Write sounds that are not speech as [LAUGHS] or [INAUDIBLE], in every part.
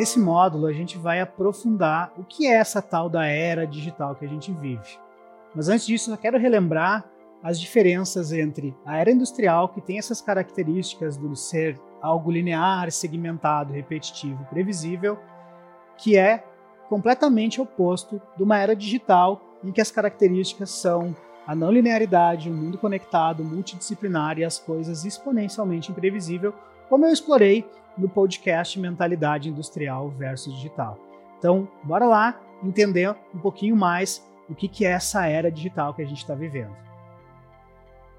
Nesse módulo, a gente vai aprofundar o que é essa tal da era digital que a gente vive. Mas antes disso, eu quero relembrar as diferenças entre a era industrial, que tem essas características do ser algo linear, segmentado, repetitivo, previsível, que é completamente oposto de uma era digital em que as características são a não linearidade, o mundo conectado, multidisciplinar e as coisas exponencialmente imprevisível, como eu explorei no podcast Mentalidade Industrial versus Digital. Então, bora lá entender um pouquinho mais o que, que é essa era digital que a gente está vivendo.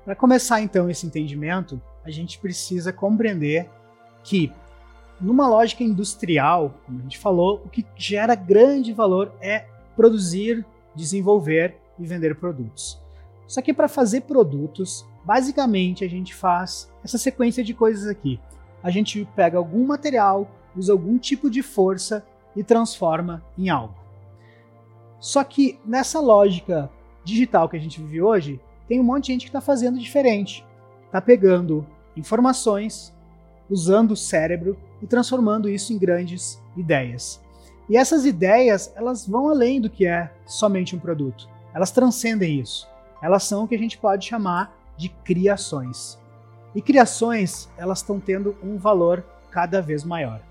Para começar então esse entendimento, a gente precisa compreender que numa lógica industrial, como a gente falou, o que gera grande valor é produzir, desenvolver e vender produtos. Só que para fazer produtos, basicamente a gente faz essa sequência de coisas aqui. A gente pega algum material, usa algum tipo de força e transforma em algo. Só que nessa lógica digital que a gente vive hoje, tem um monte de gente que está fazendo diferente. Está pegando informações, usando o cérebro e transformando isso em grandes ideias. E essas ideias, elas vão além do que é somente um produto. Elas transcendem isso. Elas são o que a gente pode chamar de criações. E criações, elas estão tendo um valor cada vez maior.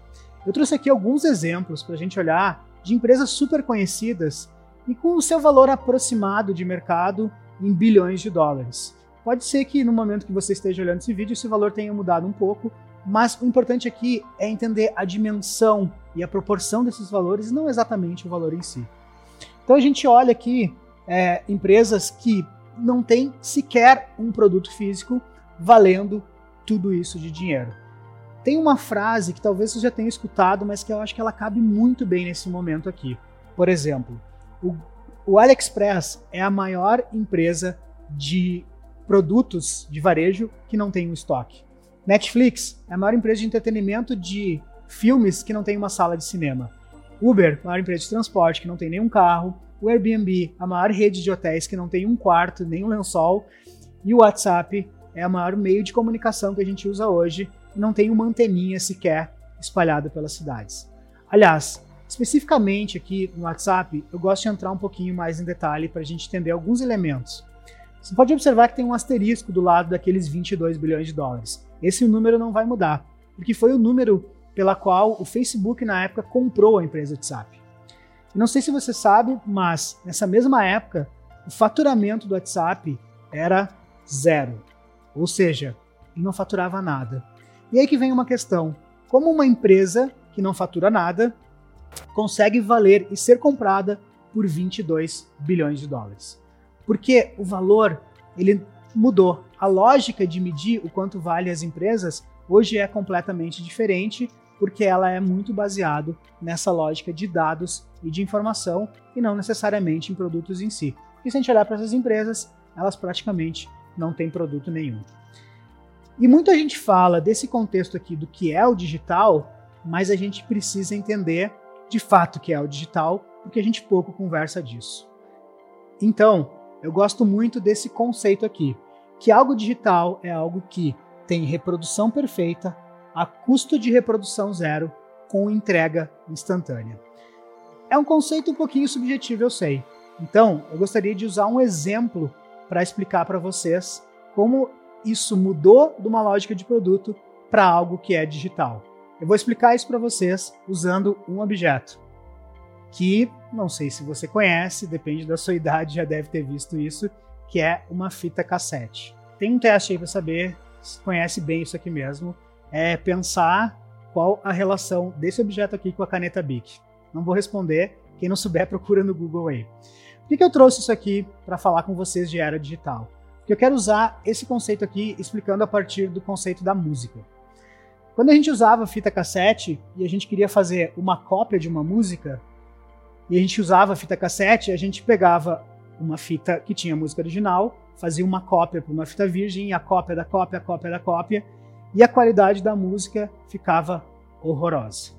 Eu trouxe aqui alguns exemplos para a gente olhar de empresas super conhecidas e com o seu valor aproximado de mercado em bilhões de dólares. Pode ser que no momento que você esteja olhando esse vídeo esse valor tenha mudado um pouco, mas o importante aqui é entender a dimensão e a proporção desses valores, não exatamente o valor em si. Então a gente olha aqui é, empresas que não têm sequer um produto físico valendo tudo isso de dinheiro. Tem uma frase que talvez você já tenha escutado, mas que eu acho que ela cabe muito bem nesse momento aqui. Por exemplo, o, o AliExpress é a maior empresa de produtos de varejo que não tem um estoque. Netflix é a maior empresa de entretenimento de filmes que não tem uma sala de cinema. Uber, a maior empresa de transporte que não tem nenhum carro. O Airbnb, a maior rede de hotéis que não tem um quarto, nem um lençol. E o WhatsApp é o maior meio de comunicação que a gente usa hoje e não tem uma anteninha sequer espalhada pelas cidades. Aliás, especificamente aqui no WhatsApp, eu gosto de entrar um pouquinho mais em detalhe para a gente entender alguns elementos. Você pode observar que tem um asterisco do lado daqueles 22 bilhões de dólares. Esse número não vai mudar, porque foi o número pela qual o Facebook na época comprou a empresa WhatsApp. Não sei se você sabe, mas nessa mesma época o faturamento do WhatsApp era zero, ou seja, não faturava nada. E aí que vem uma questão: como uma empresa que não fatura nada consegue valer e ser comprada por 22 bilhões de dólares? Porque o valor ele mudou. A lógica de medir o quanto vale as empresas hoje é completamente diferente, porque ela é muito baseado nessa lógica de dados e de informação e não necessariamente em produtos em si. E se a gente olhar para essas empresas, elas praticamente não têm produto nenhum. E muita gente fala desse contexto aqui do que é o digital, mas a gente precisa entender de fato o que é o digital, porque a gente pouco conversa disso. Então, eu gosto muito desse conceito aqui, que algo digital é algo que tem reprodução perfeita a custo de reprodução zero com entrega instantânea. É um conceito um pouquinho subjetivo, eu sei. Então, eu gostaria de usar um exemplo para explicar para vocês como isso mudou de uma lógica de produto para algo que é digital. Eu vou explicar isso para vocês usando um objeto que não sei se você conhece, depende da sua idade, já deve ter visto isso, que é uma fita cassete. Tem um teste aí para saber se conhece bem isso aqui mesmo. É pensar qual a relação desse objeto aqui com a caneta Bic. Não vou responder, quem não souber [LAUGHS] procura no Google aí. Por que, eu trouxe isso aqui para falar com vocês de era digital? Porque eu quero usar esse conceito aqui explicando a partir do conceito da música. Quando a gente usava fita cassete e a gente queria fazer uma cópia de uma música, e a gente usava fita cassete, a gente pegava uma fita que tinha música original, fazia uma cópia para uma fita virgem, a cópia da cópia, a cópia da cópia, e a qualidade da música ficava horrorosa.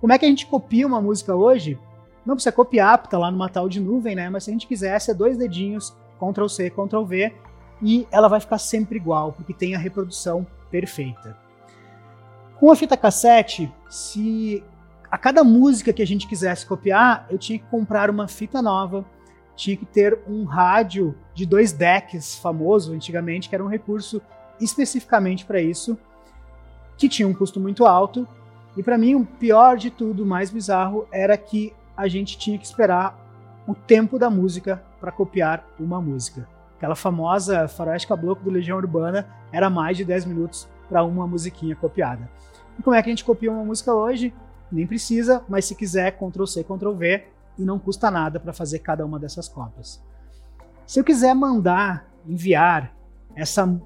Como é que a gente copia uma música hoje? Não precisa copiar, porque está lá numa tal de nuvem, né? Mas se a gente quisesse, é dois dedinhos, Ctrl C, Ctrl V, e ela vai ficar sempre igual, porque tem a reprodução perfeita. Com a fita cassete, se a cada música que a gente quisesse copiar, eu tinha que comprar uma fita nova, tinha que ter um rádio de dois decks famoso antigamente, que era um recurso especificamente para isso, que tinha um custo muito alto. E para mim, o pior de tudo, o mais bizarro, era que a gente tinha que esperar o tempo da música para copiar uma música. Aquela famosa faroeste caboclo do Legião Urbana era mais de 10 minutos para uma musiquinha copiada. E como é que a gente copia uma música hoje? Nem precisa, mas se quiser, Ctrl C, Ctrl V, e não custa nada para fazer cada uma dessas cópias. Se eu quiser mandar, enviar essa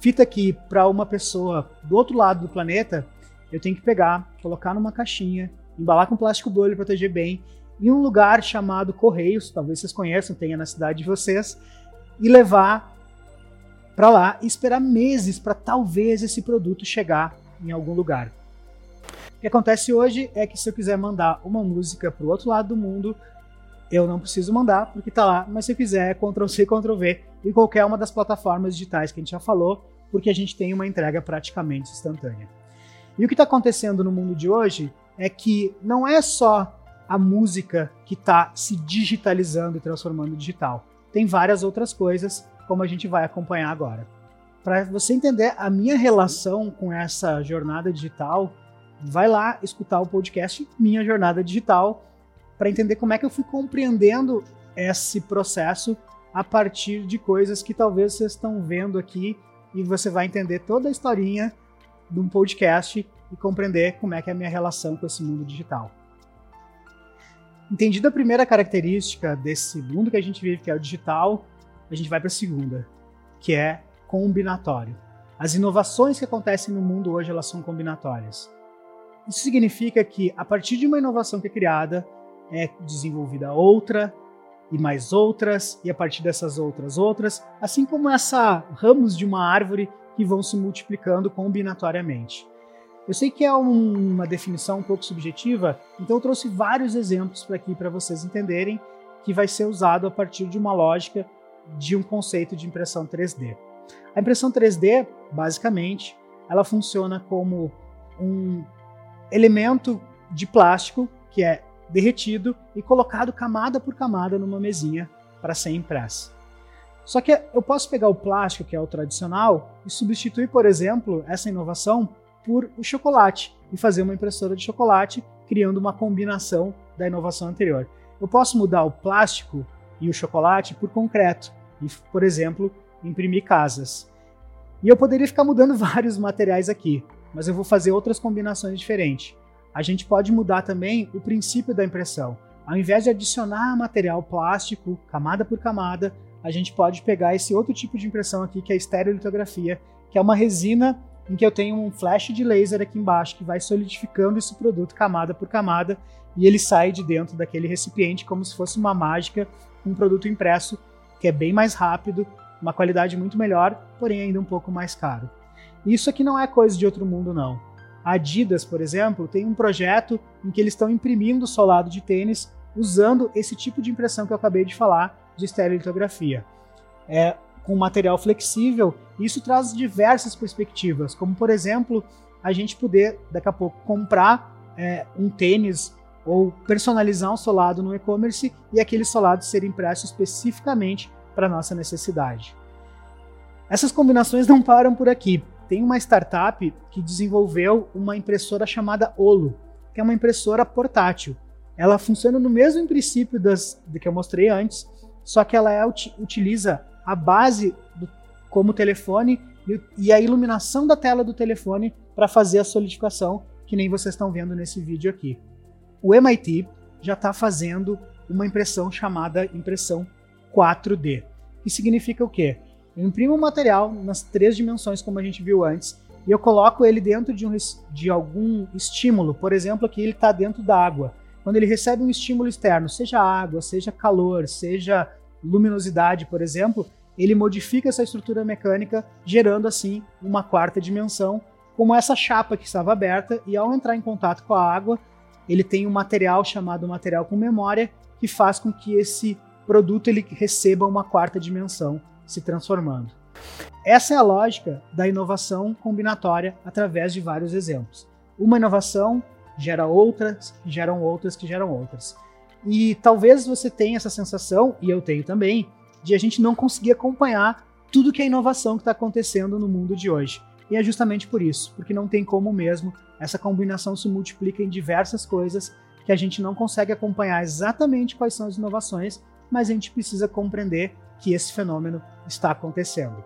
fita aqui para uma pessoa do outro lado do planeta, eu tenho que pegar, colocar numa caixinha, embalar com plástico bolha, proteger bem, em um lugar chamado Correios, talvez vocês conheçam, tenha na cidade de vocês, e levar para lá e esperar meses para talvez esse produto chegar em algum lugar. O que acontece hoje é que se eu quiser mandar uma música para o outro lado do mundo, eu não preciso mandar porque está lá, mas se eu quiser, é Ctrl C, Ctrl V em qualquer uma das plataformas digitais que a gente já falou, porque a gente tem uma entrega praticamente instantânea. E o que está acontecendo no mundo de hoje é que não é só a música que está se digitalizando e transformando digital. Tem várias outras coisas, como a gente vai acompanhar agora. Para você entender a minha relação com essa jornada digital, vai lá escutar o podcast Minha Jornada Digital para entender como é que eu fui compreendendo esse processo a partir de coisas que talvez vocês estão vendo aqui e você vai entender toda a historinha de um podcast e compreender como é que é a minha relação com esse mundo digital. Entendida a primeira característica desse mundo que a gente vive, que é o digital, a gente vai para a segunda, que é combinatório. As inovações que acontecem no mundo hoje, elas são combinatórias. Isso significa que a partir de uma inovação que é criada, é desenvolvida outra e mais outras, e a partir dessas outras outras, assim como essa ramos de uma árvore que vão se multiplicando combinatoriamente. Eu sei que é um, uma definição um pouco subjetiva, então eu trouxe vários exemplos para aqui para vocês entenderem que vai ser usado a partir de uma lógica de um conceito de impressão 3D. A impressão 3D, basicamente, ela funciona como um elemento de plástico que é derretido e colocado camada por camada numa mesinha para ser impressa. Só que eu posso pegar o plástico, que é o tradicional, e substituir, por exemplo, essa inovação por o chocolate e fazer uma impressora de chocolate, criando uma combinação da inovação anterior. Eu posso mudar o plástico e o chocolate por concreto e, por exemplo, imprimir casas. E eu poderia ficar mudando [LAUGHS] vários materiais aqui, mas eu vou fazer outras combinações diferentes. A gente pode mudar também o princípio da impressão. Ao invés de adicionar material plástico, camada por camada, a gente pode pegar esse outro tipo de impressão aqui, que é a estereolitografia, que é uma resina em que eu tenho um flash de laser aqui embaixo que vai solidificando esse produto camada por camada e ele sai de dentro daquele recipiente como se fosse uma mágica, um produto impresso que é bem mais rápido, uma qualidade muito melhor, porém ainda um pouco mais caro. Isso aqui não é coisa de outro mundo, não. A Adidas, por exemplo, tem um projeto em que eles estão imprimindo solado de tênis usando esse tipo de impressão que eu acabei de falar de estereolitografia. É, com material flexível, isso traz diversas perspectivas, como por exemplo, a gente poder daqui a pouco comprar é, um tênis ou personalizar um solado no e-commerce e aquele solado ser impresso especificamente para nossa necessidade. Essas combinações não param por aqui tem uma startup que desenvolveu uma impressora chamada Olo, que é uma impressora portátil. Ela funciona no mesmo princípio das do que eu mostrei antes, só que ela é, utiliza a base do, como telefone e, e a iluminação da tela do telefone para fazer a solidificação, que nem vocês estão vendo nesse vídeo aqui. O MIT já está fazendo uma impressão chamada impressão 4D, que significa o quê? Eu imprimo o material nas três dimensões, como a gente viu antes, e eu coloco ele dentro de, um, de algum estímulo. Por exemplo, aqui ele está dentro da água. Quando ele recebe um estímulo externo, seja água, seja calor, seja luminosidade, por exemplo, ele modifica essa estrutura mecânica, gerando assim uma quarta dimensão, como essa chapa que estava aberta, e ao entrar em contato com a água, ele tem um material chamado material com memória, que faz com que esse produto ele receba uma quarta dimensão se transformando. Essa é a lógica da inovação combinatória através de vários exemplos. Uma inovação gera outras, que geram outras, que geram outras. E talvez você tenha essa sensação, e eu tenho também, de a gente não conseguir acompanhar tudo que é inovação que está acontecendo no mundo de hoje. E é justamente por isso, porque não tem como mesmo, essa combinação se multiplica em diversas coisas que a gente não consegue acompanhar exatamente quais são as inovações, mas a gente precisa compreender que esse fenômeno está acontecendo.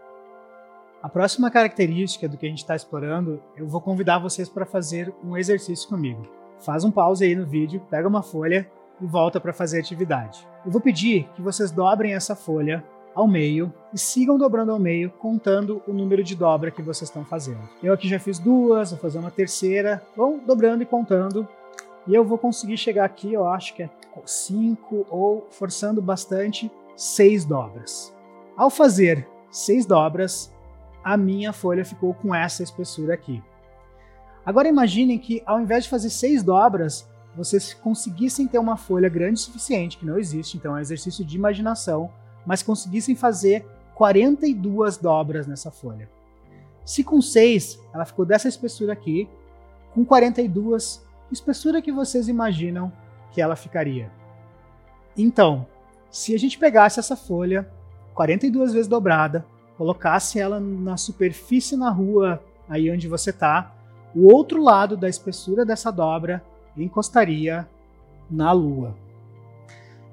A próxima característica do que a gente está explorando, eu vou convidar vocês para fazer um exercício comigo. Faz um pause aí no vídeo, pega uma folha e volta para fazer a atividade. Eu vou pedir que vocês dobrem essa folha ao meio e sigam dobrando ao meio, contando o número de dobra que vocês estão fazendo. Eu aqui já fiz duas, vou fazer uma terceira, vão dobrando e contando, e eu vou conseguir chegar aqui, eu acho que é cinco ou forçando bastante, seis dobras. Ao fazer seis dobras, a minha folha ficou com essa espessura aqui. Agora imaginem que ao invés de fazer seis dobras, vocês conseguissem ter uma folha grande o suficiente, que não existe, então é um exercício de imaginação, mas conseguissem fazer 42 dobras nessa folha. Se com 6 ela ficou dessa espessura aqui, com 42, que espessura que vocês imaginam que ela ficaria? Então, se a gente pegasse essa folha 42 vezes dobrada, colocasse ela na superfície na rua, aí onde você está, o outro lado da espessura dessa dobra encostaria na Lua.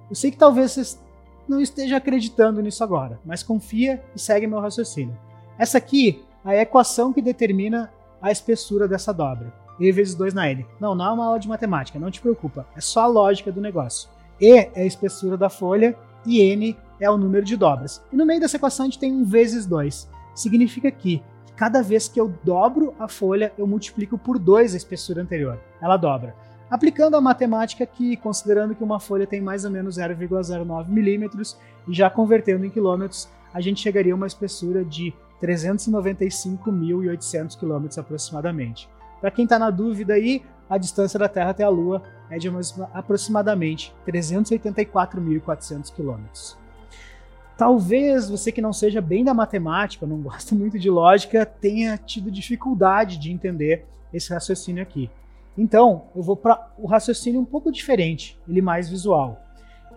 Eu sei que talvez vocês não esteja acreditando nisso agora, mas confia e segue meu raciocínio. Essa aqui é a equação que determina a espessura dessa dobra. E vezes 2 na N. Não, não é uma aula de matemática, não te preocupa. É só a lógica do negócio. E é a espessura da folha e N é o número de dobras. E no meio dessa equação a gente tem um vezes 2. Significa que cada vez que eu dobro a folha, eu multiplico por 2 a espessura anterior. Ela dobra. Aplicando a matemática aqui, considerando que uma folha tem mais ou menos 0,09 milímetros e já convertendo em quilômetros, a gente chegaria a uma espessura de 395.800 quilômetros aproximadamente. Para quem está na dúvida aí, a distância da Terra até a Lua é de aproximadamente 384.400 quilômetros. Talvez você que não seja bem da matemática, não gosta muito de lógica, tenha tido dificuldade de entender esse raciocínio aqui. Então, eu vou para o raciocínio um pouco diferente, ele mais visual.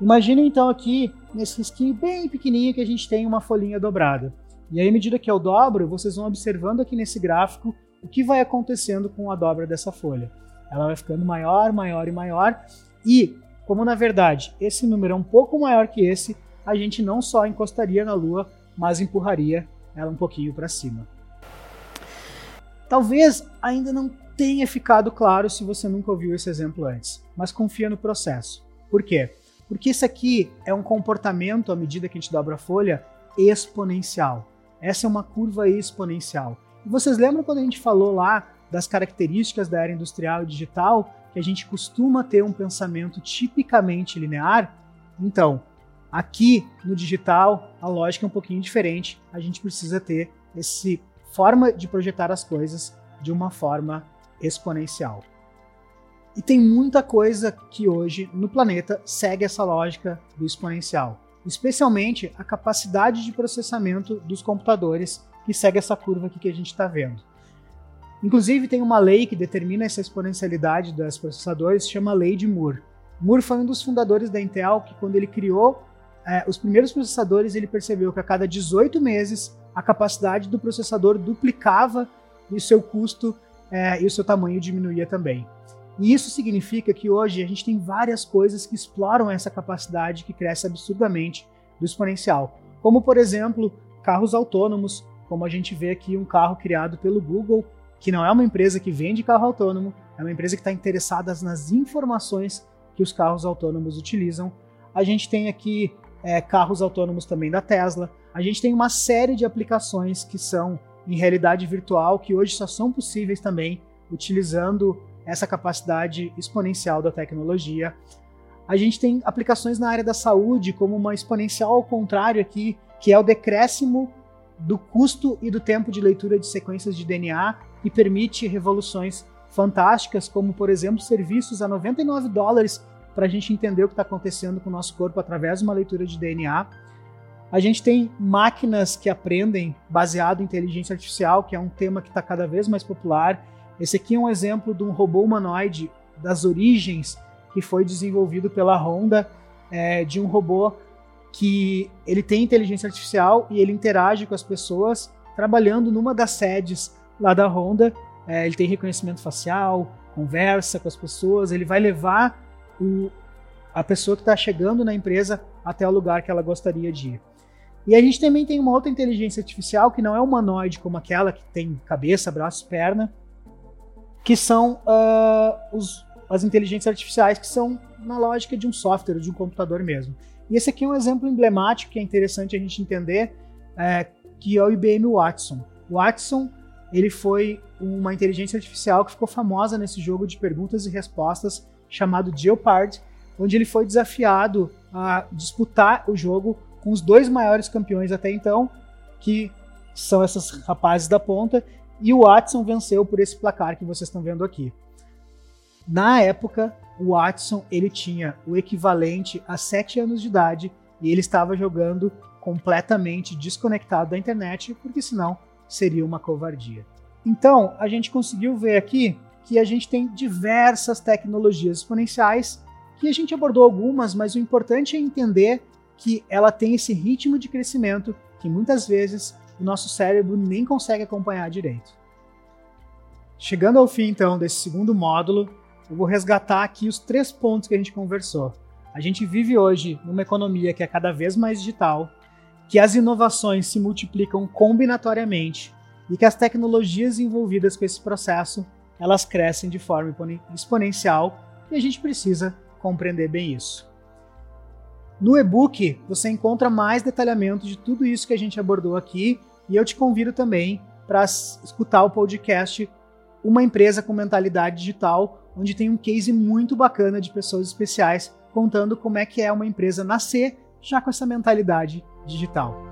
Imagina então aqui, nesse risquinho bem pequenininho que a gente tem uma folhinha dobrada. E aí, à medida que eu dobro, vocês vão observando aqui nesse gráfico o que vai acontecendo com a dobra dessa folha. Ela vai ficando maior, maior e maior. E, como na verdade esse número é um pouco maior que esse, a gente não só encostaria na Lua, mas empurraria ela um pouquinho para cima. Talvez ainda não tenha ficado claro se você nunca ouviu esse exemplo antes, mas confia no processo. Por quê? Porque isso aqui é um comportamento, à medida que a gente dobra a folha, exponencial. Essa é uma curva exponencial. E vocês lembram quando a gente falou lá das características da era industrial e digital, que a gente costuma ter um pensamento tipicamente linear? Então, aqui no digital, a lógica é um pouquinho diferente. A gente precisa ter essa forma de projetar as coisas de uma forma exponencial. E tem muita coisa que hoje no planeta segue essa lógica do exponencial, especialmente a capacidade de processamento dos computadores que segue essa curva aqui que a gente está vendo. Inclusive tem uma lei que determina essa exponencialidade dos processadores, chama Lei de Moore. Moore foi um dos fundadores da Intel que quando ele criou é, os primeiros processadores, ele percebeu que a cada 18 meses a capacidade do processador duplicava e o seu custo é, e o seu tamanho diminuía também. E isso significa que hoje a gente tem várias coisas que exploram essa capacidade que cresce absurdamente do exponencial, como por exemplo carros autônomos, como a gente vê aqui um carro criado pelo Google, que não é uma empresa que vende carro autônomo, é uma empresa que está interessada nas informações que os carros autônomos utilizam. A gente tem aqui é, carros autônomos também da Tesla. A gente tem uma série de aplicações que são em realidade virtual que hoje só são possíveis também utilizando essa capacidade exponencial da tecnologia. A gente tem aplicações na área da saúde, como uma exponencial ao contrário aqui, que é o decréscimo do custo e do tempo de leitura de sequências de DNA e permite revoluções fantásticas, como por exemplo serviços a 99 dólares para a gente entender o que está acontecendo com o nosso corpo através de uma leitura de DNA. A gente tem máquinas que aprendem baseado em inteligência artificial, que é um tema que está cada vez mais popular. Esse aqui é um exemplo de um robô humanoide das origens que foi desenvolvido pela Honda é, de um robô que ele tem inteligência artificial e ele interage com as pessoas trabalhando numa das sedes lá da Honda. É, ele tem reconhecimento facial, conversa com as pessoas, ele vai levar o, a pessoa que está chegando na empresa até o lugar que ela gostaria de ir. E a gente também tem uma outra inteligência artificial que não é humanoide como aquela que tem cabeça, braço, perna, que são uh, os, as inteligências artificiais que são na lógica de um software, de um computador mesmo. E esse aqui é um exemplo emblemático que é interessante a gente entender, é, que é o IBM Watson. Watson ele foi uma inteligência artificial que ficou famosa nesse jogo de perguntas e respostas chamado Jeopardy, onde ele foi desafiado a disputar o jogo com os dois maiores campeões até então, que são esses rapazes da ponta, e o Watson venceu por esse placar que vocês estão vendo aqui. Na época, o Watson ele tinha o equivalente a 7 anos de idade e ele estava jogando completamente desconectado da internet, porque senão seria uma covardia. Então, a gente conseguiu ver aqui que a gente tem diversas tecnologias exponenciais, que a gente abordou algumas, mas o importante é entender que ela tem esse ritmo de crescimento que muitas vezes o nosso cérebro nem consegue acompanhar direito. Chegando ao fim, então, desse segundo módulo, eu vou resgatar aqui os três pontos que a gente conversou. A gente vive hoje numa economia que é cada vez mais digital, que as inovações se multiplicam combinatoriamente e que as tecnologias envolvidas com esse processo elas crescem de forma exponencial e a gente precisa compreender bem isso. No e-book você encontra mais detalhamento de tudo isso que a gente abordou aqui e eu te convido também para escutar o podcast Uma Empresa com Mentalidade Digital, onde tem um case muito bacana de pessoas especiais contando como é que é uma empresa nascer já com essa mentalidade digital.